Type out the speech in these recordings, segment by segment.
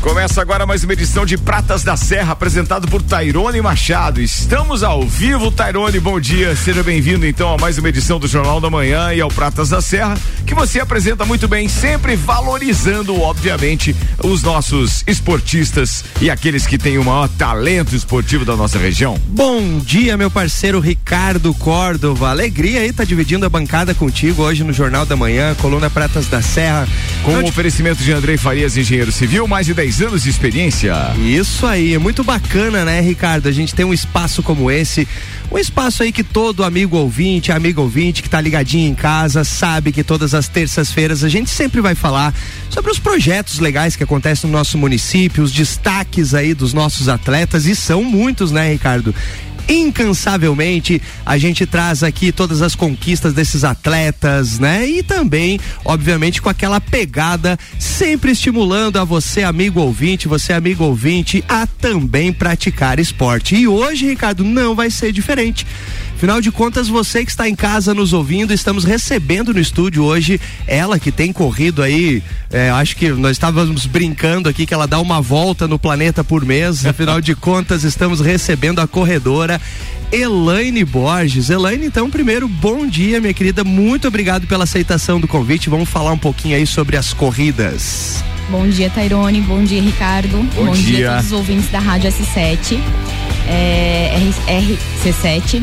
Começa agora mais uma edição de Pratas da Serra, apresentado por Tairone Machado. Estamos ao vivo, Tairone, bom dia. Seja bem-vindo então a mais uma edição do Jornal da Manhã e ao Pratas da Serra, que você apresenta muito bem, sempre valorizando, obviamente, os nossos esportistas e aqueles que têm o maior talento esportivo da nossa região. Bom dia, meu parceiro Ricardo Córdova. Alegria aí tá dividindo a bancada contigo hoje no Jornal da Manhã, coluna Pratas da Serra. Com o oferecimento de Andrei Farias, engenheiro civil, mais de 10 anos de experiência. Isso aí, é muito bacana, né, Ricardo? A gente tem um espaço como esse. Um espaço aí que todo amigo ouvinte, amigo ouvinte que tá ligadinho em casa, sabe que todas as terças-feiras a gente sempre vai falar sobre os projetos legais que acontecem no nosso município, os destaques aí dos nossos atletas, e são muitos, né, Ricardo? Incansavelmente. A gente traz aqui todas as conquistas desses atletas, né? E também, obviamente, com aquela pegada sempre estimulando a você, amigo ouvinte, você, amigo ouvinte, a também praticar esporte. E hoje, Ricardo, não vai ser diferente. Afinal de contas, você que está em casa nos ouvindo, estamos recebendo no estúdio hoje ela que tem corrido aí. É, acho que nós estávamos brincando aqui que ela dá uma volta no planeta por mês. Afinal de contas, estamos recebendo a corredora Elaine Borges. Elaine, então, primeiro, bom dia, minha querida. Muito obrigado pela aceitação do convite. Vamos falar um pouquinho aí sobre as corridas. Bom dia, Tairone. Bom dia, Ricardo. Bom, bom dia. dia a todos os ouvintes da Rádio S7, é, RC7.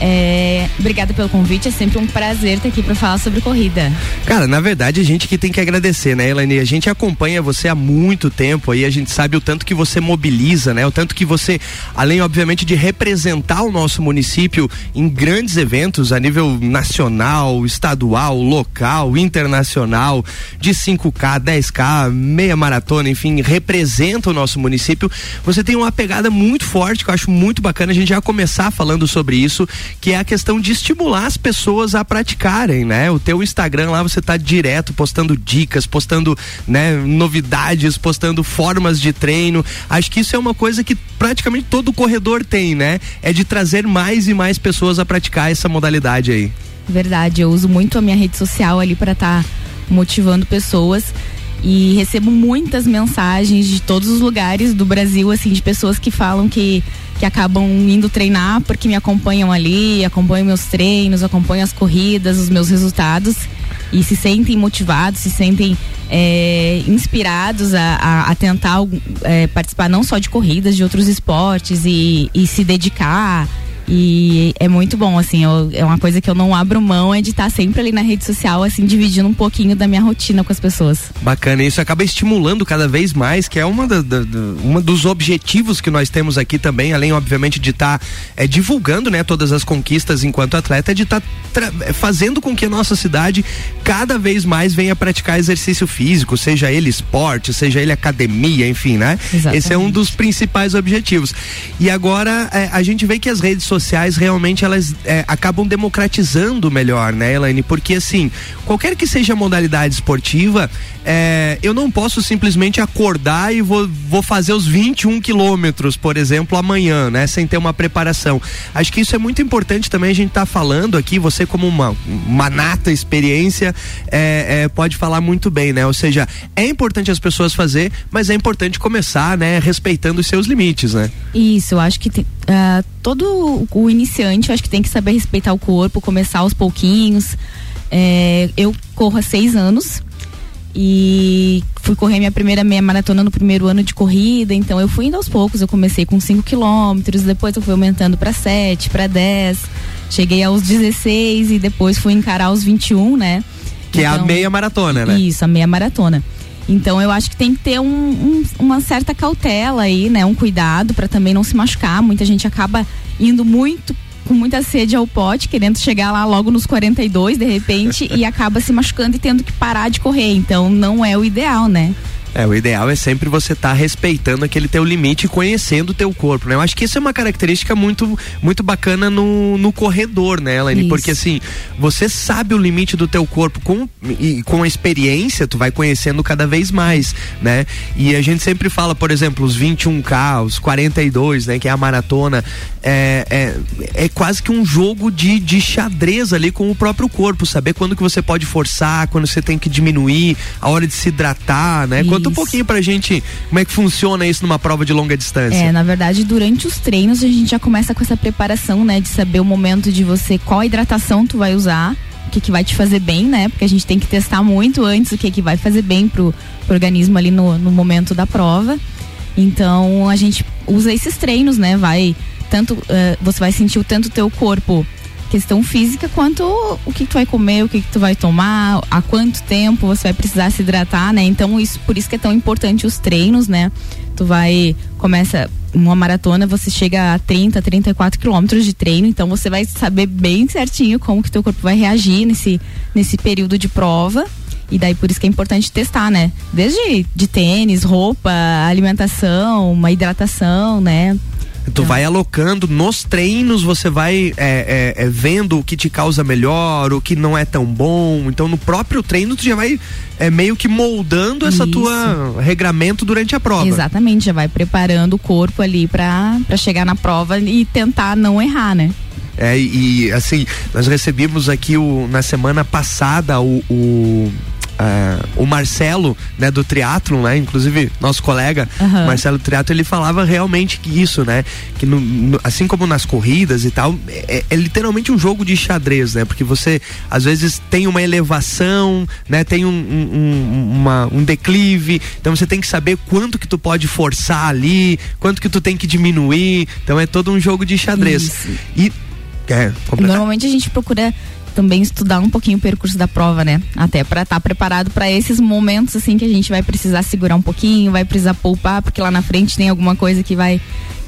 É, obrigada pelo convite, é sempre um prazer estar aqui para falar sobre corrida. Cara, na verdade a gente que tem que agradecer, né, Elaine? A gente acompanha você há muito tempo aí, a gente sabe o tanto que você mobiliza, né? O tanto que você, além obviamente de representar o nosso município em grandes eventos a nível nacional, estadual, local, internacional, de 5K, 10K, meia maratona, enfim, representa o nosso município. Você tem uma pegada muito forte que eu acho muito bacana a gente já começar falando sobre isso que é a questão de estimular as pessoas a praticarem, né? O teu Instagram lá você tá direto postando dicas, postando, né, novidades, postando formas de treino. Acho que isso é uma coisa que praticamente todo corredor tem, né? É de trazer mais e mais pessoas a praticar essa modalidade aí. Verdade, eu uso muito a minha rede social ali para estar tá motivando pessoas e recebo muitas mensagens de todos os lugares do Brasil, assim, de pessoas que falam que, que acabam indo treinar porque me acompanham ali, acompanham meus treinos, acompanham as corridas, os meus resultados. E se sentem motivados, se sentem é, inspirados a, a, a tentar é, participar não só de corridas, de outros esportes e, e se dedicar e é muito bom, assim, eu, é uma coisa que eu não abro mão, é de estar sempre ali na rede social, assim, dividindo um pouquinho da minha rotina com as pessoas. Bacana, isso acaba estimulando cada vez mais, que é uma, da, da, uma dos objetivos que nós temos aqui também, além, obviamente, de estar tá, é, divulgando, né, todas as conquistas enquanto atleta, é de estar tá fazendo com que a nossa cidade cada vez mais venha praticar exercício físico, seja ele esporte, seja ele academia, enfim, né? Exatamente. Esse é um dos principais objetivos. E agora é, a gente vê que as redes sociais realmente elas é, acabam democratizando melhor, né, Elaine? Porque assim, qualquer que seja a modalidade esportiva, é, eu não posso simplesmente acordar e vou, vou fazer os 21 quilômetros, por exemplo, amanhã, né? Sem ter uma preparação. Acho que isso é muito importante também a gente tá falando aqui, você como uma, uma nata experiência, é, é, pode falar muito bem, né? Ou seja, é importante as pessoas fazer, mas é importante começar, né? Respeitando os seus limites, né? Isso, eu acho que tem, uh, todo o iniciante, eu acho que tem que saber respeitar o corpo, começar aos pouquinhos. É, eu corro há seis anos e fui correr minha primeira meia maratona no primeiro ano de corrida, então eu fui indo aos poucos, eu comecei com 5 quilômetros, depois eu fui aumentando para 7, para 10, cheguei aos 16 e depois fui encarar os 21, né? Que então, é a então, meia maratona, né? Isso, a meia maratona. Então eu acho que tem que ter um, um, uma certa cautela aí, né? Um cuidado para também não se machucar. Muita gente acaba indo muito com muita sede ao pote, querendo chegar lá logo nos 42 de repente e acaba se machucando e tendo que parar de correr. Então não é o ideal, né? É, o ideal é sempre você estar tá respeitando aquele teu limite e conhecendo o teu corpo, né? Eu acho que isso é uma característica muito, muito bacana no, no corredor, né, Elaine? Isso. Porque assim, você sabe o limite do teu corpo com, e com a experiência, tu vai conhecendo cada vez mais, né? E a gente sempre fala, por exemplo, os 21K, os 42, né? Que é a maratona, é, é, é quase que um jogo de, de xadrez ali com o próprio corpo, saber quando que você pode forçar, quando você tem que diminuir, a hora de se hidratar, né? Quando Conta um pouquinho pra gente como é que funciona isso numa prova de longa distância. É, na verdade, durante os treinos a gente já começa com essa preparação, né? De saber o momento de você, qual hidratação tu vai usar, o que, que vai te fazer bem, né? Porque a gente tem que testar muito antes o que, que vai fazer bem pro, pro organismo ali no, no momento da prova. Então a gente usa esses treinos, né? Vai tanto uh, você vai sentir o tanto teu corpo questão física quanto o que tu vai comer, o que, que tu vai tomar, há quanto tempo você vai precisar se hidratar, né? Então isso por isso que é tão importante os treinos, né? Tu vai começa uma maratona, você chega a 30, 34 quilômetros de treino, então você vai saber bem certinho como que teu corpo vai reagir nesse nesse período de prova. E daí por isso que é importante testar, né? Desde de tênis, roupa, alimentação, uma hidratação, né? Tu é. vai alocando nos treinos, você vai é, é, é, vendo o que te causa melhor, o que não é tão bom. Então no próprio treino tu já vai é, meio que moldando essa Isso. tua regramento durante a prova. Exatamente, já vai preparando o corpo ali para chegar na prova e tentar não errar, né? É, e assim, nós recebemos aqui o, na semana passada o, o Uh, o Marcelo, né, do triatlo, né, inclusive nosso colega uhum. Marcelo Triatlo, ele falava realmente que isso, né, que no, no, assim como nas corridas e tal, é, é, literalmente um jogo de xadrez, né, porque você às vezes tem uma elevação, né, tem um, um, uma, um declive, então você tem que saber quanto que tu pode forçar ali, quanto que tu tem que diminuir, então é todo um jogo de xadrez. Isso. E é, Normalmente a gente procura também estudar um pouquinho o percurso da prova, né? Até para estar tá preparado para esses momentos assim que a gente vai precisar segurar um pouquinho, vai precisar poupar, porque lá na frente tem alguma coisa que vai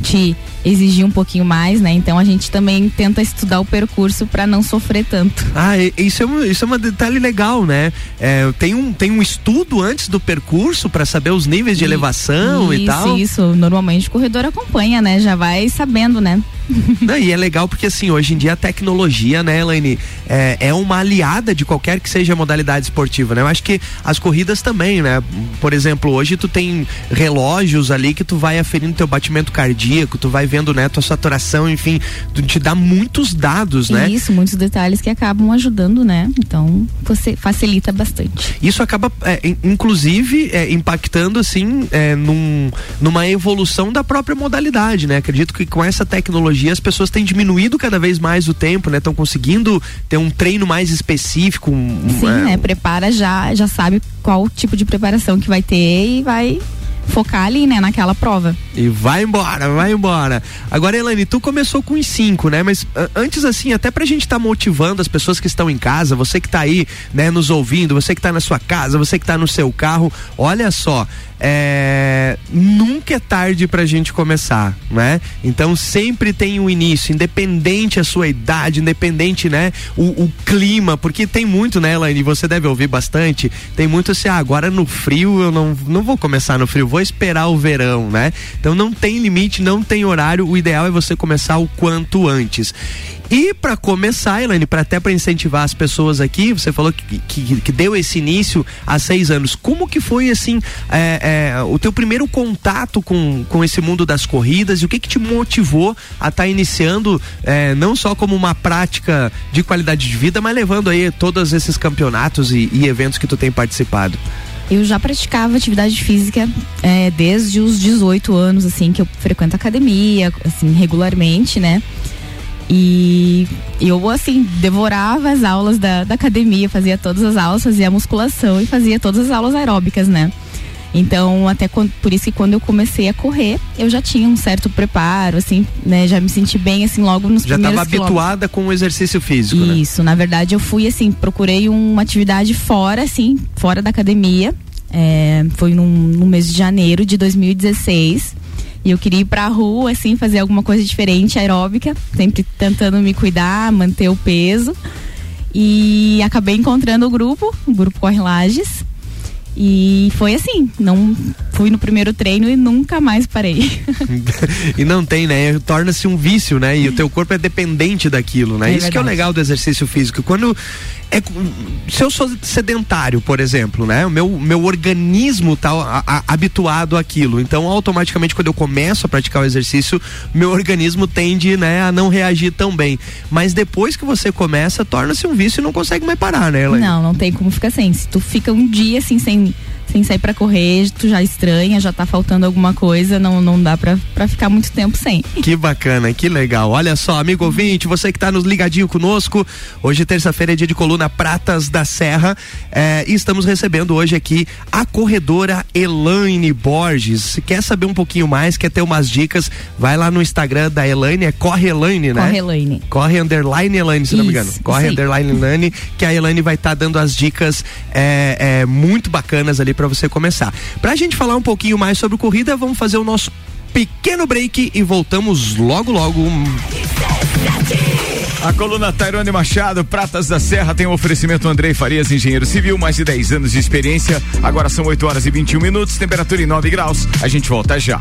te exigir um pouquinho mais, né? Então a gente também tenta estudar o percurso para não sofrer tanto. Ah, isso é um, isso é um detalhe legal, né? É, tem, um, tem um estudo antes do percurso para saber os níveis de e, elevação isso, e tal? Isso, normalmente o corredor acompanha, né? Já vai sabendo, né? Não, e é legal porque assim, hoje em dia a tecnologia, né, Elaine, é, é uma aliada de qualquer que seja a modalidade esportiva, né? Eu acho que as corridas também, né? Por exemplo, hoje tu tem relógios ali que tu vai aferindo teu batimento cardíaco, tu vai vendo né, tua saturação, enfim, te dá muitos dados, né? Isso, muitos detalhes que acabam ajudando, né? Então, você facilita bastante. Isso acaba, é, inclusive, é, impactando, assim, é, num, numa evolução da própria modalidade, né? Acredito que com essa tecnologia as pessoas têm diminuído cada vez mais o tempo, né? Estão conseguindo ter um treino mais específico. Um, Sim, né? Prepara já, já sabe qual tipo de preparação que vai ter e vai focar ali, né, naquela prova. E vai embora, vai embora. Agora, Elane, tu começou com os cinco, né? Mas antes, assim, até pra gente estar tá motivando as pessoas que estão em casa, você que tá aí, né, nos ouvindo, você que tá na sua casa, você que tá no seu carro, olha só, é, nunca é tarde pra gente começar, né? Então sempre tem um início, independente a sua idade, independente, né? O, o clima, porque tem muito, né, Elaine? Você deve ouvir bastante. Tem muito assim, ah, agora no frio eu não, não vou começar no frio, vou esperar o verão, né? Então não tem limite, não tem horário. O ideal é você começar o quanto antes. E para começar, Elaine, para até para incentivar as pessoas aqui, você falou que, que, que, deu esse início há seis anos. Como que foi assim é, é, o teu primeiro contato com, com esse mundo das corridas e o que que te motivou a estar tá iniciando é, não só como uma prática de qualidade de vida, mas levando aí todos esses campeonatos e, e eventos que tu tem participado? Eu já praticava atividade física é, desde os 18 anos, assim, que eu frequento academia, assim, regularmente, né? E eu, assim, devorava as aulas da, da academia, fazia todas as aulas, fazia musculação e fazia todas as aulas aeróbicas, né? Então, até quando, por isso que quando eu comecei a correr, eu já tinha um certo preparo, assim, né? Já me senti bem, assim, logo nos já primeiros Já estava habituada com o exercício físico, né? Isso, né? na verdade eu fui, assim, procurei uma atividade fora, assim, fora da academia. É, foi num, no mês de janeiro de 2016 e eu queria ir pra rua, assim, fazer alguma coisa diferente, aeróbica, sempre tentando me cuidar, manter o peso. E acabei encontrando o grupo, o grupo Corre Lages. E foi assim, não fui no primeiro treino e nunca mais parei. e não tem, né? Torna-se um vício, né? E o teu corpo é dependente daquilo, né? É Isso verdade. que é o legal do exercício físico. Quando é, se eu sou sedentário, por exemplo, né? O meu, meu organismo tá a, habituado àquilo. Então, automaticamente, quando eu começo a praticar o exercício, meu organismo tende, né, a não reagir tão bem. Mas depois que você começa, torna-se um vício e não consegue mais parar, né, Elaine? Não, não tem como ficar sem. Se tu fica um dia assim sem sem sair para correr, tu já estranha, já tá faltando alguma coisa, não, não dá pra, pra ficar muito tempo sem. Que bacana, que legal. Olha só, amigo ouvinte, você que tá nos ligadinho conosco, hoje terça-feira é dia de coluna Pratas da Serra é, e estamos recebendo hoje aqui a corredora Elaine Borges. Se quer saber um pouquinho mais, quer ter umas dicas, vai lá no Instagram da Elaine, é Corre Elaine, né? Corre Elaine. Corre Underline Elaine, se isso, não me engano. Corre Underline Elaine, que a Elaine vai estar tá dando as dicas é, é, muito bacanas ali para você começar. Pra gente falar um pouquinho mais sobre corrida, vamos fazer o nosso pequeno break e voltamos logo logo. A coluna Tairone Machado, Pratas da Serra, tem um oferecimento Andrei Farias, engenheiro civil, mais de 10 anos de experiência. Agora são 8 horas e 21 minutos, temperatura em 9 graus. A gente volta já.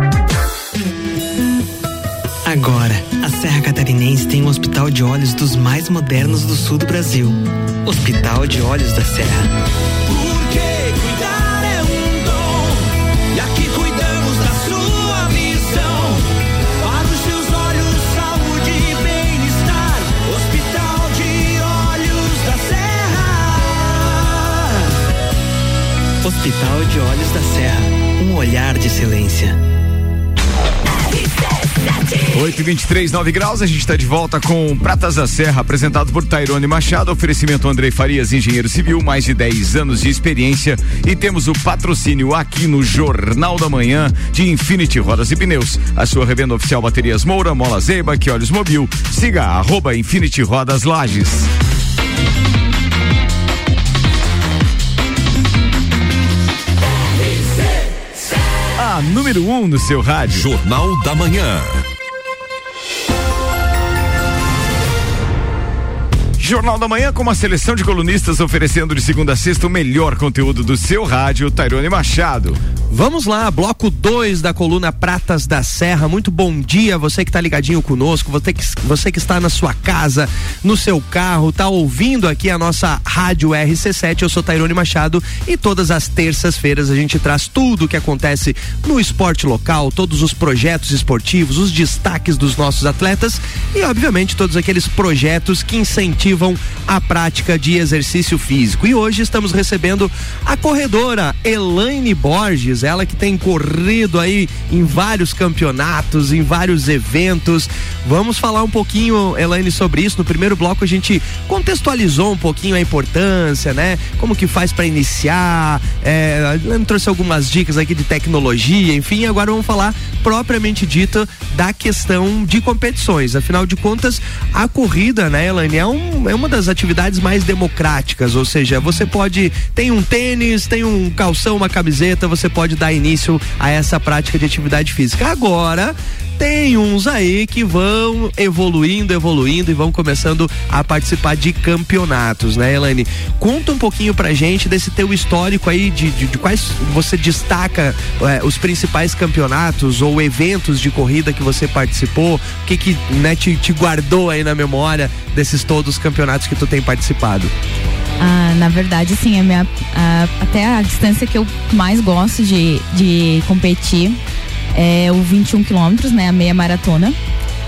Agora, a Serra Catarinense tem um hospital de olhos dos mais modernos do sul do Brasil. Hospital de Olhos da Serra. Porque cuidar é um dom. E aqui cuidamos da sua missão. Para os seus olhos, saúde e bem-estar. Hospital de Olhos da Serra. Hospital de Olhos da Serra. Um olhar de excelência. 8 e 23 9 graus, a gente está de volta com Pratas da Serra, apresentado por Tairone Machado, oferecimento Andrei Farias, engenheiro civil, mais de 10 anos de experiência. E temos o patrocínio aqui no Jornal da Manhã de Infinity Rodas e Pneus. A sua revenda oficial Baterias Moura, Mola Zeiba, que olhos mobil. Siga arroba Infinity Rodas Lages. A número 1 um no seu rádio. Jornal da Manhã. Jornal da Manhã com uma seleção de colunistas oferecendo de segunda a sexta o melhor conteúdo do seu rádio, Tairone Machado. Vamos lá, bloco 2 da coluna Pratas da Serra. Muito bom dia, você que está ligadinho conosco, você que, você que está na sua casa, no seu carro, está ouvindo aqui a nossa rádio RC7. Eu sou Tairone Machado e todas as terças-feiras a gente traz tudo o que acontece no esporte local, todos os projetos esportivos, os destaques dos nossos atletas e, obviamente, todos aqueles projetos que incentivam a prática de exercício físico. E hoje estamos recebendo a corredora Elaine Borges, ela que tem corrido aí em vários campeonatos, em vários eventos. Vamos falar um pouquinho, Elaine, sobre isso. No primeiro bloco a gente contextualizou um pouquinho a importância, né? Como que faz para iniciar, é, trouxe algumas dicas aqui de tecnologia, enfim, agora vamos falar propriamente dita da questão de competições. Afinal de contas, a corrida, né, Elaine, é um, é uma das atividades mais democráticas, ou seja, você pode tem um tênis, tem um calção, uma camiseta, você pode dar início a essa prática de atividade física. Agora, tem uns aí que vão evoluindo, evoluindo e vão começando a participar de campeonatos, né, Elaine? Conta um pouquinho pra gente desse teu histórico aí, de, de, de quais você destaca é, os principais campeonatos ou eventos de corrida que você participou, o que que né, te, te guardou aí na memória desses todos os campeonatos que tu tem participado? Ah, na verdade, sim, a minha, a, até a distância que eu mais gosto de, de competir é o 21 quilômetros, né? A meia maratona.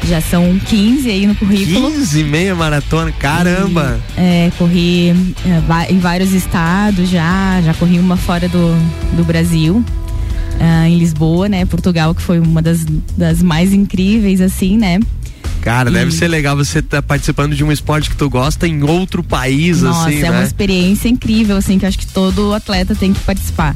Já são 15 aí no currículo. 15 meia maratona, caramba! E, é, corri é, em vários estados já, já corri uma fora do, do Brasil. Uh, em Lisboa, né? Portugal, que foi uma das, das mais incríveis, assim, né? Cara, e... deve ser legal você estar tá participando de um esporte que tu gosta em outro país, Nossa, assim, é né? uma experiência incrível, assim, que eu acho que todo atleta tem que participar.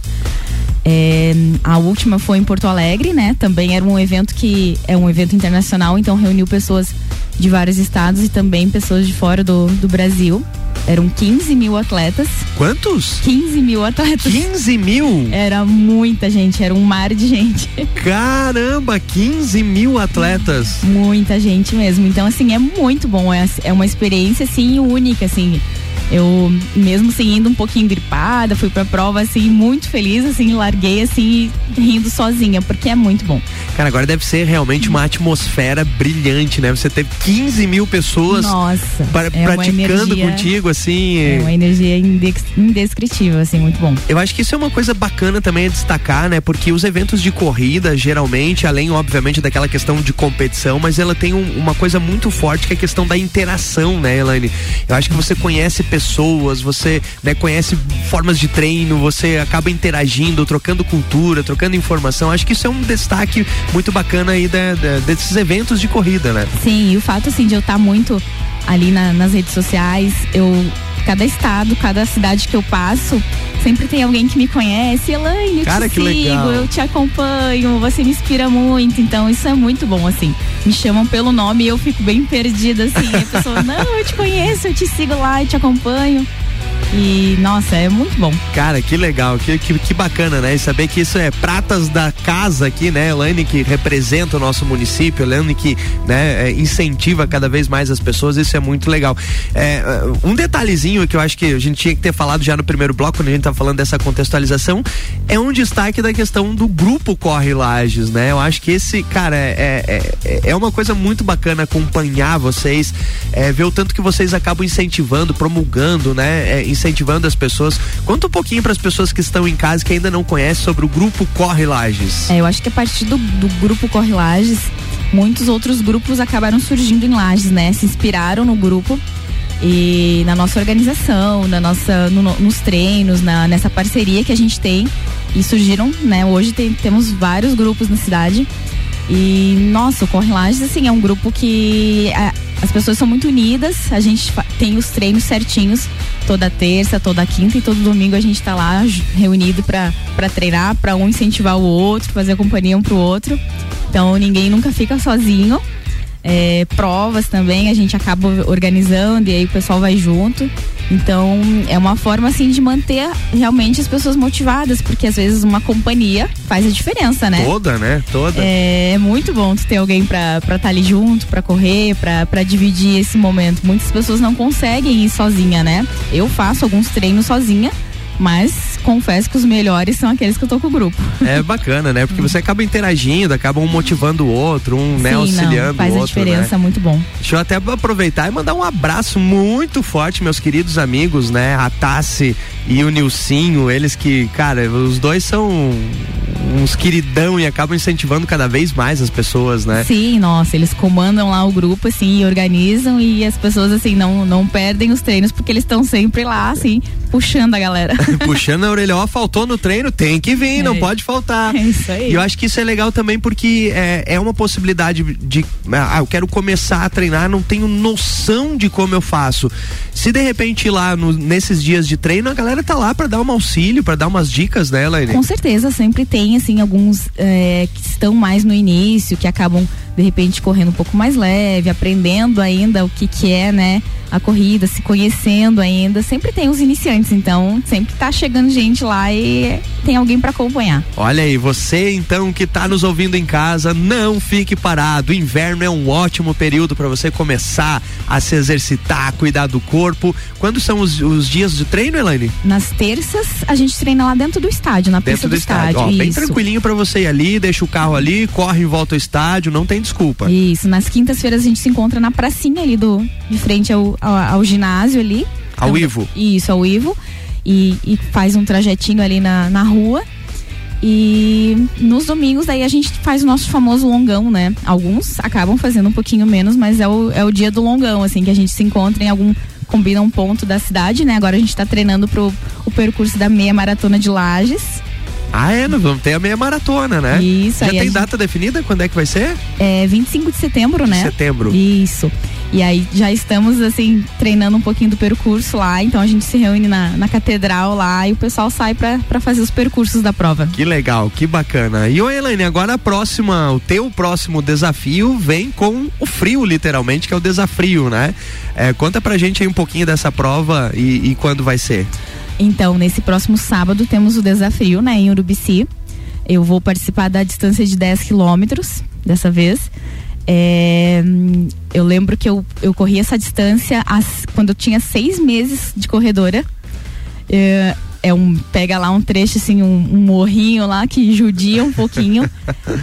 É, a última foi em Porto Alegre, né? Também era um evento que é um evento internacional, então reuniu pessoas de vários estados e também pessoas de fora do, do Brasil. Eram 15 mil atletas. Quantos? 15 mil atletas. 15 mil? Era muita gente, era um mar de gente. Caramba, 15 mil atletas. Muita gente mesmo. Então, assim, é muito bom. É, é uma experiência, assim, única, assim. Eu, mesmo assim, indo um pouquinho gripada, fui pra prova, assim, muito feliz, assim, larguei, assim, rindo sozinha, porque é muito bom. Cara, agora deve ser realmente uma atmosfera brilhante, né? Você teve 15 mil pessoas Nossa, pra- é praticando energia- contigo, assim. É uma energia indescritível, assim, muito bom. Eu acho que isso é uma coisa bacana também a destacar, né? Porque os eventos de corrida, geralmente, além, obviamente, daquela questão de competição, mas ela tem um- uma coisa muito forte que é a questão da interação, né, Elaine? Eu acho que você conhece pessoas, você né, conhece formas de treino, você acaba interagindo, trocando cultura, trocando informação. Acho que isso é um destaque muito bacana aí da- da- desses eventos de corrida, né? Sim, e o fato assim de eu estar muito ali na- nas redes sociais, eu cada estado, cada cidade que eu passo, sempre tem alguém que me conhece, Elaine, eu Cara, te sigo, legal. eu te acompanho, você me inspira muito, então isso é muito bom assim. Me chamam pelo nome e eu fico bem perdida assim, a pessoa, não, eu te conheço, eu te sigo lá, eu te acompanho. E nossa, é muito bom. Cara, que legal, que, que, que bacana, né? E saber que isso é pratas da casa aqui, né? Elaine que representa o nosso município, Elaine que né, é, incentiva cada vez mais as pessoas, isso é muito legal. É, um detalhezinho que eu acho que a gente tinha que ter falado já no primeiro bloco, quando a gente tá falando dessa contextualização, é um destaque da questão do grupo Corre Lages, né? Eu acho que esse, cara, é, é, é- é uma coisa muito bacana acompanhar vocês, é, ver o tanto que vocês acabam incentivando, promulgando, né? É, incentivando as pessoas. Conta um pouquinho para as pessoas que estão em casa que ainda não conhecem sobre o grupo Corre Lages. É, eu acho que a partir do, do grupo Corre Lages, muitos outros grupos acabaram surgindo em Lages, né? Se inspiraram no grupo e na nossa organização, na nossa, no- no- nos treinos, na, nessa parceria que a gente tem e surgiram, né? Hoje tem- temos vários grupos na cidade e nossa, o Corre Lages assim é um grupo que a- as pessoas são muito unidas, a gente tem os treinos certinhos toda terça, toda quinta e todo domingo a gente tá lá reunido para treinar, pra um incentivar o outro, fazer companhia um pro outro. Então ninguém nunca fica sozinho. É, provas também a gente acaba organizando e aí o pessoal vai junto. Então é uma forma assim de manter realmente as pessoas motivadas, porque às vezes uma companhia faz a diferença, né? Toda, né? Toda. É, é muito bom tu ter alguém pra estar tá ali junto, pra correr, pra pra dividir esse momento. Muitas pessoas não conseguem ir sozinha, né? Eu faço alguns treinos sozinha, mas confesso que os melhores são aqueles que eu tô com o grupo. É bacana, né? Porque você acaba interagindo, acaba um motivando o outro, um né, Sim, auxiliando não, faz o a outro. né? diferença, muito bom. Deixa eu até aproveitar e mandar um abraço muito forte, meus queridos amigos, né? A Tassi e o Nilcinho, eles que, cara, os dois são uns queridão e acabam incentivando cada vez mais as pessoas, né? Sim, nossa, eles comandam lá o grupo, assim, e organizam e as pessoas, assim, não, não perdem os treinos porque eles estão sempre lá, assim, puxando a galera. Puxando a orelha, ó, faltou no treino, tem que vir, não É. pode faltar. É isso aí. E eu acho que isso é legal também porque é, é uma possibilidade de. Ah, eu quero começar a treinar, não tenho noção de como eu faço. Se de repente ir lá no- nesses dias de treino, a galera tá lá pra dar um auxílio, pra dar umas dicas, né, Elaine? Com certeza, sempre tem, assim, alguns é, que estão mais no início, que acabam, de repente, correndo um pouco mais leve, aprendendo ainda o que que é, né, a corrida, se conhecendo ainda. Sempre tem os iniciantes, então sempre tá chegando gente lá e tem alguém para acompanhar. Olha aí, você então que tá nos ouvindo em casa, não fique parado. O inverno é um ótimo período para você começar a se exercitar, cuidar do corpo. Quando são os, os dias de treino, Elaine? Nas terças, a gente treina lá dentro do estádio, na pista Dentro do estádio. Ó, bem tranquilinho para você ir ali, deixa o carro ali, corre em volta ao estádio, não tem desculpa. Isso, nas quintas-feiras a gente se encontra na pracinha ali do, de frente ao, ao, ao ginásio ali. Ao Então, Ivo. Isso, ao Ivo. E, e faz um trajetinho ali na, na rua. E nos domingos daí a gente faz o nosso famoso longão, né? Alguns acabam fazendo um pouquinho menos, mas é o, é o dia do longão, assim, que a gente se encontra em algum. Combina um ponto da cidade, né? Agora a gente tá treinando pro o percurso da meia maratona de Lages. Ah, é, nós vamos ter a meia maratona, né? Isso, Já aí tem gente- data definida? Quando é que vai ser? É 25 de setembro, né? Setembro. Isso. E aí já estamos assim treinando um pouquinho do percurso lá, então a gente se reúne na, na catedral lá e o pessoal sai para fazer os percursos da prova. Que legal, que bacana. E ô Elaine, agora a próxima, o teu próximo desafio vem com o frio, literalmente, que é o desafio, né? É, conta pra gente aí um pouquinho dessa prova e, e quando vai ser. Então, nesse próximo sábado temos o desafio, né, em Urubici. Eu vou participar da distância de 10 quilômetros dessa vez. É, eu lembro que eu, eu corri essa distância as, quando eu tinha seis meses de corredora. É, é um pega lá um trecho assim um, um, morrinho lá que judia um pouquinho.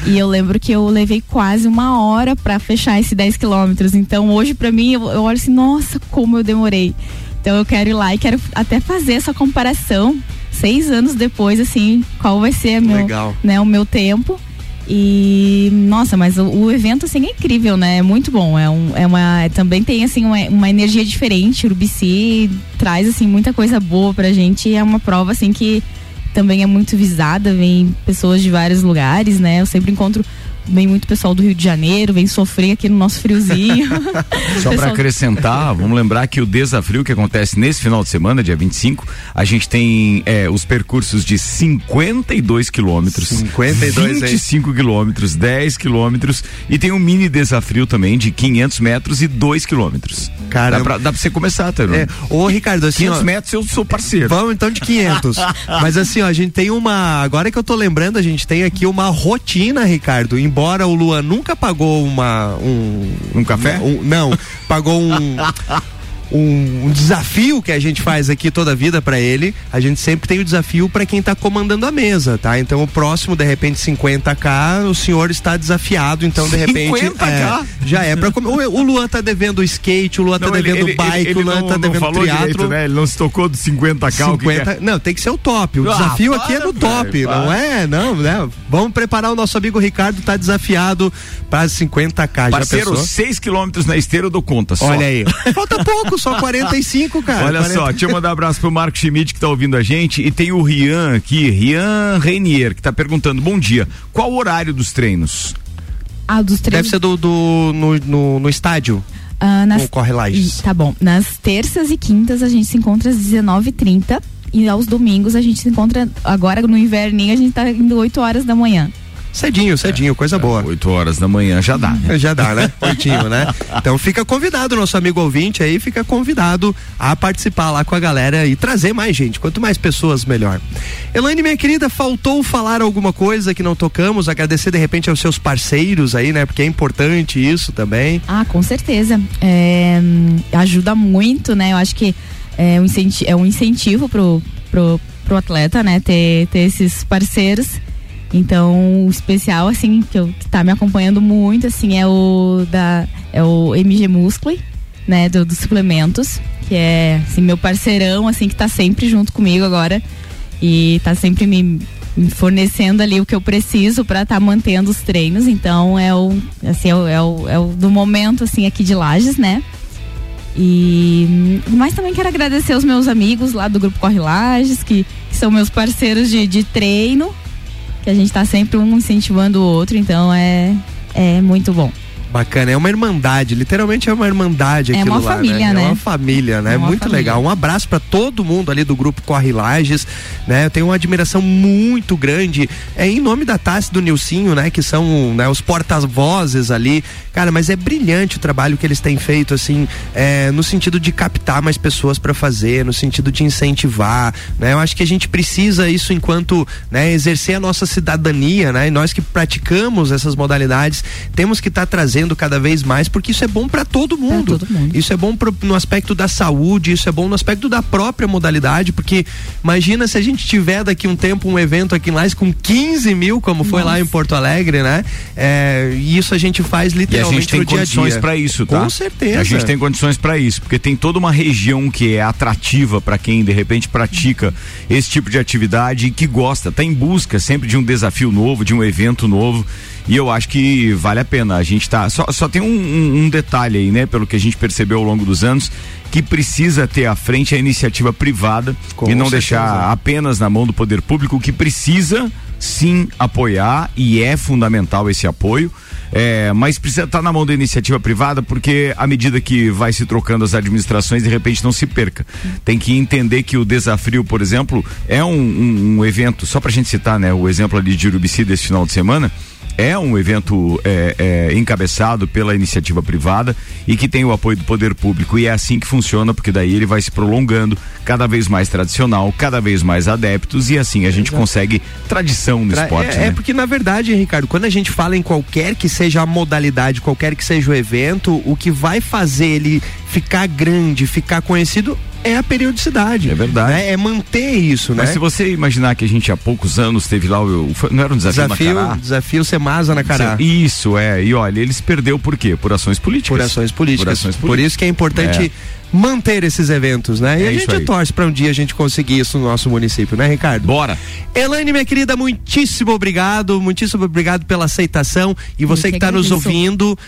E eu lembro que eu levei quase uma hora para fechar esse 10 quilômetros. Então hoje para mim eu, eu olho assim nossa como eu demorei. Então eu quero ir lá e quero até fazer essa comparação seis anos depois assim qual vai ser meu, né o meu tempo e nossa, mas o, o, evento assim é incrível, né? É muito bom. É, um, é uma também tem assim uma, uma energia diferente. Urubici traz assim muita coisa boa pra gente. É uma prova assim que também é muito visada, vem pessoas de vários lugares, né? Eu sempre encontro vem muito pessoal do Rio de Janeiro, vem sofrer aqui no nosso friozinho. Só para acrescentar, vamos lembrar que o desafio que acontece nesse final de semana, dia 25, a gente tem é, os percursos de 52 quilômetros, 52, 25 quilômetros, 10 quilômetros e tem um mini desafio também de 500 metros e 2 quilômetros. Cara, dá pra, dá pra você começar, tá? É, ô Ricardo, assim, 500 ó, metros eu sou parceiro. Vamos então de 500. Mas assim, ó, a gente tem uma, agora que eu tô lembrando, a gente tem aqui uma rotina, Ricardo, em embora o Luan nunca pagou uma um um café, um, não, pagou um um, um, desafio que a gente faz aqui toda a vida para ele. A gente sempre tem o desafio para quem tá comandando a mesa, tá? Então o próximo, de repente, 50k, o senhor está desafiado, então de repente. É, já é para o, o Luan tá devendo skate, o Luan tá não, tá devendo ele, bike, ele, o Luan não, tá devendo triatlo. né? Ele não se tocou do 50k. 50, é? Não, tem que ser o top. O ah, desafio aqui é no top, não é? Não, né? Vamos preparar o nosso amigo Ricardo, tá desafiado para 50k. Parceiro, 6 quilômetros na esteira eu dou conta. Só. Olha aí. Falta pouco, só 45, cara. Olha 40... só, deixa eu mandar um abraço pro Marco Schmidt que tá ouvindo a gente e tem o Rian aqui, Rian Renier, que tá perguntando: bom dia, qual o horário dos treinos? Ah, dos treinos. Deve ser do, do no, no, no estádio. Uh, nas... corre lá Tá bom. Nas terças e quintas a gente se encontra às 19h30 e aos domingos a gente se encontra, agora no inverninho, a gente tá indo 8 horas da manhã. Cedinho, cedinho, é, coisa boa. 8 horas da manhã já dá, né? Já dá, né? Oitinho, né? Então fica convidado, nosso amigo ouvinte aí, fica convidado a participar lá com a galera e trazer mais gente. Quanto mais pessoas, melhor. Elaine, minha querida, faltou falar alguma coisa que não tocamos? Agradecer de repente aos seus parceiros aí, né? Porque é importante isso também. Ah, com certeza. É, ajuda muito, né? Eu acho que é um incentivo, é um incentivo pro, pro, pro atleta, né? Ter, ter esses parceiros. Então, o especial, assim, que, eu, que tá me acompanhando muito, assim, é o da é o MG Muscle, né, do, dos suplementos, que é, assim, meu parceirão, assim, que tá sempre junto comigo agora e tá sempre me, me fornecendo ali o que eu preciso para estar tá mantendo os treinos. Então, é o, assim, é o, é o, é o do momento, assim, aqui de Lages, né? E mas também quero agradecer os meus amigos lá do grupo Corre Lages, que, que são meus parceiros de, de treino que a gente está sempre um incentivando o outro, então é, é muito bom. Bacana, é uma irmandade, literalmente é uma irmandade é aquilo uma lá, família, né? né? É uma família, né? É uma Muito família. legal. Um abraço para todo mundo ali do grupo Corre Lages, né? Eu tenho uma admiração muito grande, é em nome da Tassi do Nilcinho, né? Que são né, os porta-vozes ali. Cara, mas é brilhante o trabalho que eles têm feito, assim, é, no sentido de captar mais pessoas para fazer, no sentido de incentivar, né? Eu acho que a gente precisa isso enquanto, né? Exercer a nossa cidadania, né? E nós que praticamos essas modalidades, temos que estar tá trazendo cada vez mais, porque isso é bom para todo mundo. todo mundo. Isso é bom pro, no aspecto da saúde, isso é bom no aspecto da própria modalidade, porque imagina se a gente tiver daqui um tempo um evento aqui em Lais com 15 mil, como foi Nossa. lá em Porto Alegre, né? É, e isso a gente faz literalmente e a gente tem no condições para isso, tá? Com certeza. A gente tem condições para isso, porque tem toda uma região que é atrativa para quem de repente pratica esse tipo de atividade e que gosta, tá em busca sempre de um desafio novo, de um evento novo. E eu acho que vale a pena. A gente tá. Só, só tem um, um, um detalhe aí, né? Pelo que a gente percebeu ao longo dos anos, que precisa ter à frente a iniciativa privada Com e não certeza. deixar apenas na mão do poder público, que precisa sim apoiar e é fundamental esse apoio É, mas precisa estar na mão da iniciativa privada, porque à medida que vai se trocando as administrações, de repente não se perca. Tem que entender que o desafio, por exemplo, é um, um, um evento, só pra gente citar, né, o exemplo ali de Urubici desse final de semana é um evento é, é, encabeçado pela iniciativa privada e que tem o apoio do poder público. E é assim que funciona, porque daí ele vai se prolongando, cada vez mais tradicional, cada vez mais adeptos, e assim a gente Exato. consegue tradição no Tra esporte. É, né? é, porque, na verdade, Ricardo, quando a gente fala em qualquer que seja a modalidade, qualquer que seja o evento, o que vai fazer ele ficar grande, ficar conhecido é a periodicidade. É verdade. Né? É manter isso, Mas né? se você imaginar que a gente há poucos anos teve lá o. Não era um desafio, desafio na Desafio Semasa na Cará. Isso, é. E olha, eles perdeu por quê? Por ações políticas. Por ações políticas. Por, ações políticas. por isso que é importante. É manter esses eventos, né? E é a gente torce para um dia a gente conseguir isso no nosso município, né, Ricardo? Bora. Elaine, minha querida, muitíssimo obrigado, muitíssimo obrigado pela aceitação e você que está nos ouvindo,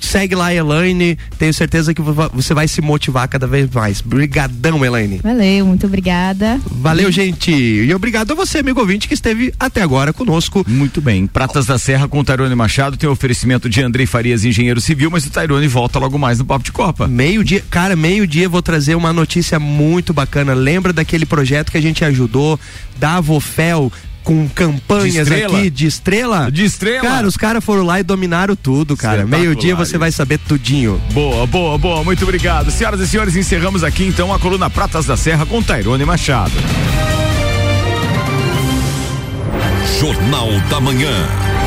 segue lá, Elaine. Tenho certeza que você vai se motivar cada vez mais. Brigadão, Elaine. Valeu, muito obrigada. Valeu, gente. E obrigado a você, amigo ouvinte, que esteve até agora conosco. Muito bem. Pratas da Serra com o Tairone Machado tem oferecimento de Andrei Farias, engenheiro civil, mas o Tairone volta logo mais no Papo de Copa. Meio-dia, cara, meio-dia vou trazer uma notícia muito bacana. Lembra daquele projeto que a gente ajudou da Avofel com campanhas de aqui de estrela. De estrela. Cara, os caras foram lá e dominaram tudo, cara. Meio-dia você vai saber tudinho. Boa, boa, boa. Muito obrigado. Senhoras e senhores, encerramos aqui então a coluna Pratas da Serra com Tairone Machado. Jornal da Manhã.